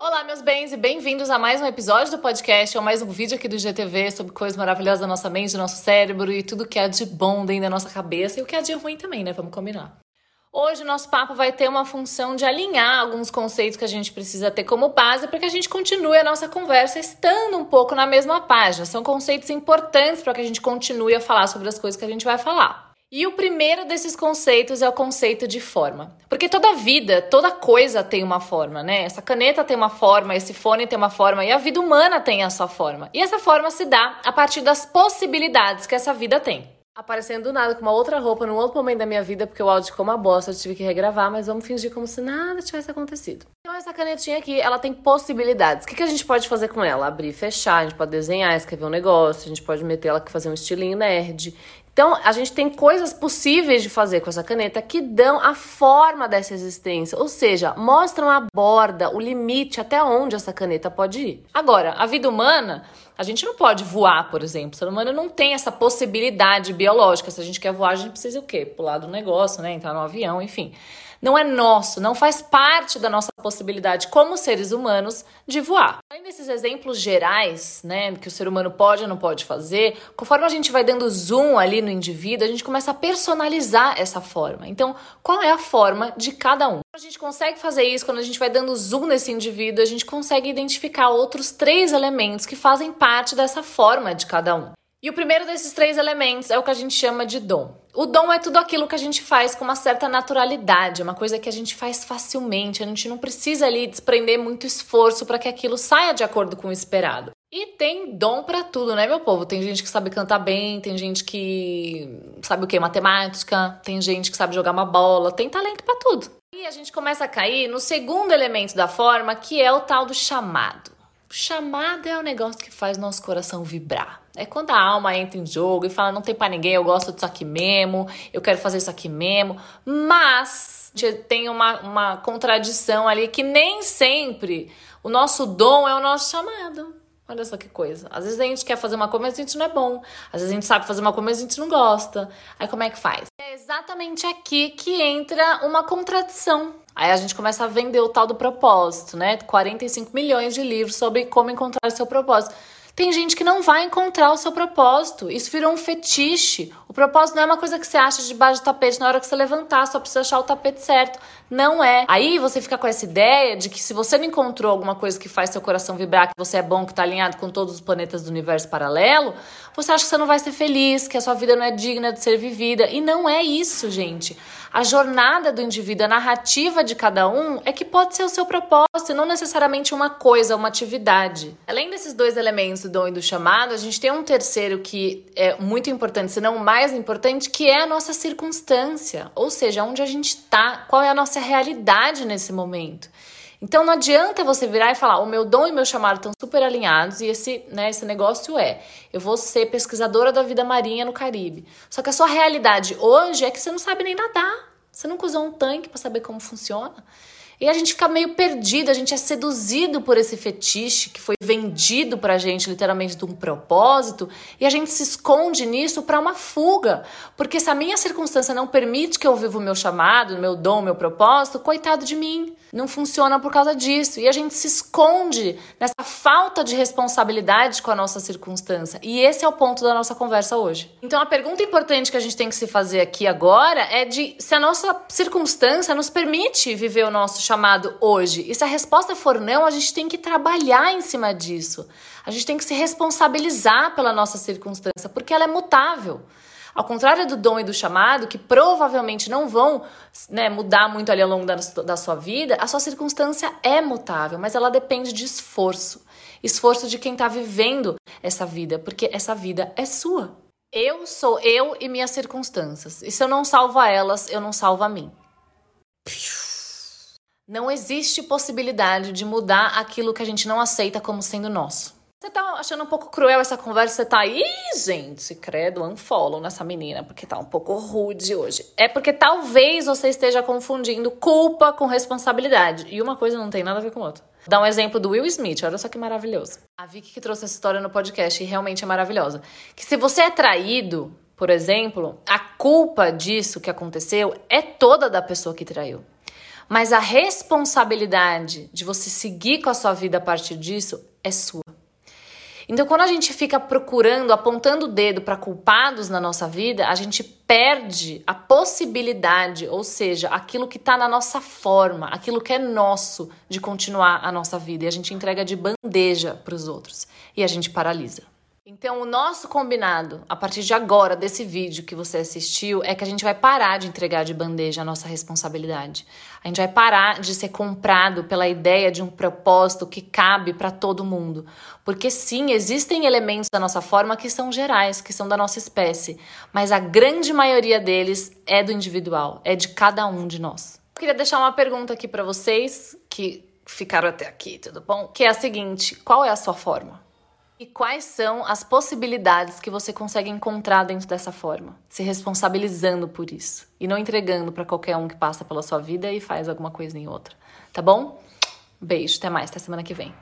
Olá, meus bens, e bem-vindos a mais um episódio do podcast, ou mais um vídeo aqui do GTV sobre coisas maravilhosas da nossa mente, do nosso cérebro e tudo que há de bom dentro da nossa cabeça e o que há de ruim também, né? Vamos combinar. Hoje o nosso papo vai ter uma função de alinhar alguns conceitos que a gente precisa ter como base para que a gente continue a nossa conversa estando um pouco na mesma página. São conceitos importantes para que a gente continue a falar sobre as coisas que a gente vai falar. E o primeiro desses conceitos é o conceito de forma. Porque toda vida, toda coisa tem uma forma, né? Essa caneta tem uma forma, esse fone tem uma forma e a vida humana tem a sua forma. E essa forma se dá a partir das possibilidades que essa vida tem aparecendo do nada com uma outra roupa num outro momento da minha vida, porque o áudio ficou uma bosta, eu tive que regravar, mas vamos fingir como se nada tivesse acontecido. Então essa canetinha aqui, ela tem possibilidades. O que, que a gente pode fazer com ela? Abrir fechar, a gente pode desenhar, escrever um negócio, a gente pode meter ela que fazer um estilinho nerd. Então, a gente tem coisas possíveis de fazer com essa caneta que dão a forma dessa existência, ou seja, mostram a borda, o limite até onde essa caneta pode ir. Agora, a vida humana, a gente não pode voar, por exemplo. O ser humano não tem essa possibilidade biológica. Se a gente quer voar, a gente precisa o quê? Pular do negócio, né? Entrar no avião, enfim não é nosso, não faz parte da nossa possibilidade como seres humanos de voar. Além desses exemplos gerais, né, que o ser humano pode ou não pode fazer, conforme a gente vai dando zoom ali no indivíduo, a gente começa a personalizar essa forma. Então, qual é a forma de cada um? A gente consegue fazer isso quando a gente vai dando zoom nesse indivíduo, a gente consegue identificar outros três elementos que fazem parte dessa forma de cada um. E o primeiro desses três elementos é o que a gente chama de dom. O dom é tudo aquilo que a gente faz com uma certa naturalidade, uma coisa que a gente faz facilmente, a gente não precisa ali desprender muito esforço para que aquilo saia de acordo com o esperado. E tem dom para tudo, né, meu povo? Tem gente que sabe cantar bem, tem gente que sabe o que? Matemática, tem gente que sabe jogar uma bola, tem talento para tudo. E a gente começa a cair no segundo elemento da forma, que é o tal do chamado. O chamado é o negócio que faz nosso coração vibrar. É quando a alma entra em jogo e fala: não tem para ninguém, eu gosto disso aqui mesmo, eu quero fazer isso aqui mesmo. Mas tem uma, uma contradição ali que nem sempre o nosso dom é o nosso chamado. Olha só que coisa. Às vezes a gente quer fazer uma coisa, mas a gente não é bom. Às vezes a gente sabe fazer uma coisa, mas a gente não gosta. Aí como é que faz? É exatamente aqui que entra uma contradição. Aí a gente começa a vender o tal do propósito, né? 45 milhões de livros sobre como encontrar o seu propósito. Tem gente que não vai encontrar o seu propósito. Isso virou um fetiche. O propósito não é uma coisa que você acha debaixo do tapete na hora que você levantar, só precisa achar o tapete certo. Não é. Aí você fica com essa ideia de que se você não encontrou alguma coisa que faz seu coração vibrar, que você é bom, que está alinhado com todos os planetas do universo paralelo, você acha que você não vai ser feliz, que a sua vida não é digna de ser vivida. E não é isso, gente. A jornada do indivíduo, a narrativa de cada um é que pode ser o seu propósito e não necessariamente uma coisa, uma atividade. Além desses dois elementos do dom e do chamado, a gente tem um terceiro que é muito importante, se não o mais importante, que é a nossa circunstância, ou seja, onde a gente está, qual é a nossa realidade nesse momento. Então não adianta você virar e falar: o meu dom e meu chamado estão super alinhados e esse, né, esse negócio é: eu vou ser pesquisadora da vida marinha no Caribe. Só que a sua realidade hoje é que você não sabe nem nadar. Você nunca usou um tanque para saber como funciona. E a gente fica meio perdido, a gente é seduzido por esse fetiche que foi vendido pra gente literalmente de um propósito, e a gente se esconde nisso para uma fuga. Porque se a minha circunstância não permite que eu viva o meu chamado, meu dom, meu propósito, coitado de mim. Não funciona por causa disso. E a gente se esconde nessa falta de responsabilidade com a nossa circunstância. E esse é o ponto da nossa conversa hoje. Então a pergunta importante que a gente tem que se fazer aqui agora é de se a nossa circunstância nos permite viver o nosso chamado hoje. E se a resposta for não, a gente tem que trabalhar em cima disso. A gente tem que se responsabilizar pela nossa circunstância, porque ela é mutável. Ao contrário do dom e do chamado, que provavelmente não vão né, mudar muito ali ao longo da, da sua vida, a sua circunstância é mutável, mas ela depende de esforço. Esforço de quem está vivendo essa vida, porque essa vida é sua. Eu sou eu e minhas circunstâncias. E se eu não salvo a elas, eu não salvo a mim. Não existe possibilidade de mudar aquilo que a gente não aceita como sendo nosso. Você tá achando um pouco cruel essa conversa? Você tá aí, gente, credo, unfollow nessa menina, porque tá um pouco rude hoje. É porque talvez você esteja confundindo culpa com responsabilidade. E uma coisa não tem nada a ver com a outra. Dar um exemplo do Will Smith, olha só que maravilhoso. A Vicky que trouxe essa história no podcast e realmente é maravilhosa. Que se você é traído, por exemplo, a culpa disso que aconteceu é toda da pessoa que traiu. Mas a responsabilidade de você seguir com a sua vida a partir disso é sua. Então, quando a gente fica procurando, apontando o dedo para culpados na nossa vida, a gente perde a possibilidade, ou seja, aquilo que está na nossa forma, aquilo que é nosso de continuar a nossa vida. E a gente entrega de bandeja para os outros e a gente paralisa. Então, o nosso combinado, a partir de agora, desse vídeo que você assistiu, é que a gente vai parar de entregar de bandeja a nossa responsabilidade. A gente vai parar de ser comprado pela ideia de um propósito que cabe para todo mundo. Porque, sim, existem elementos da nossa forma que são gerais, que são da nossa espécie, mas a grande maioria deles é do individual, é de cada um de nós. Eu queria deixar uma pergunta aqui para vocês que ficaram até aqui, tudo bom? Que é a seguinte: qual é a sua forma? E quais são as possibilidades que você consegue encontrar dentro dessa forma? Se responsabilizando por isso e não entregando para qualquer um que passa pela sua vida e faz alguma coisa em outra. Tá bom? Beijo, até mais, até semana que vem.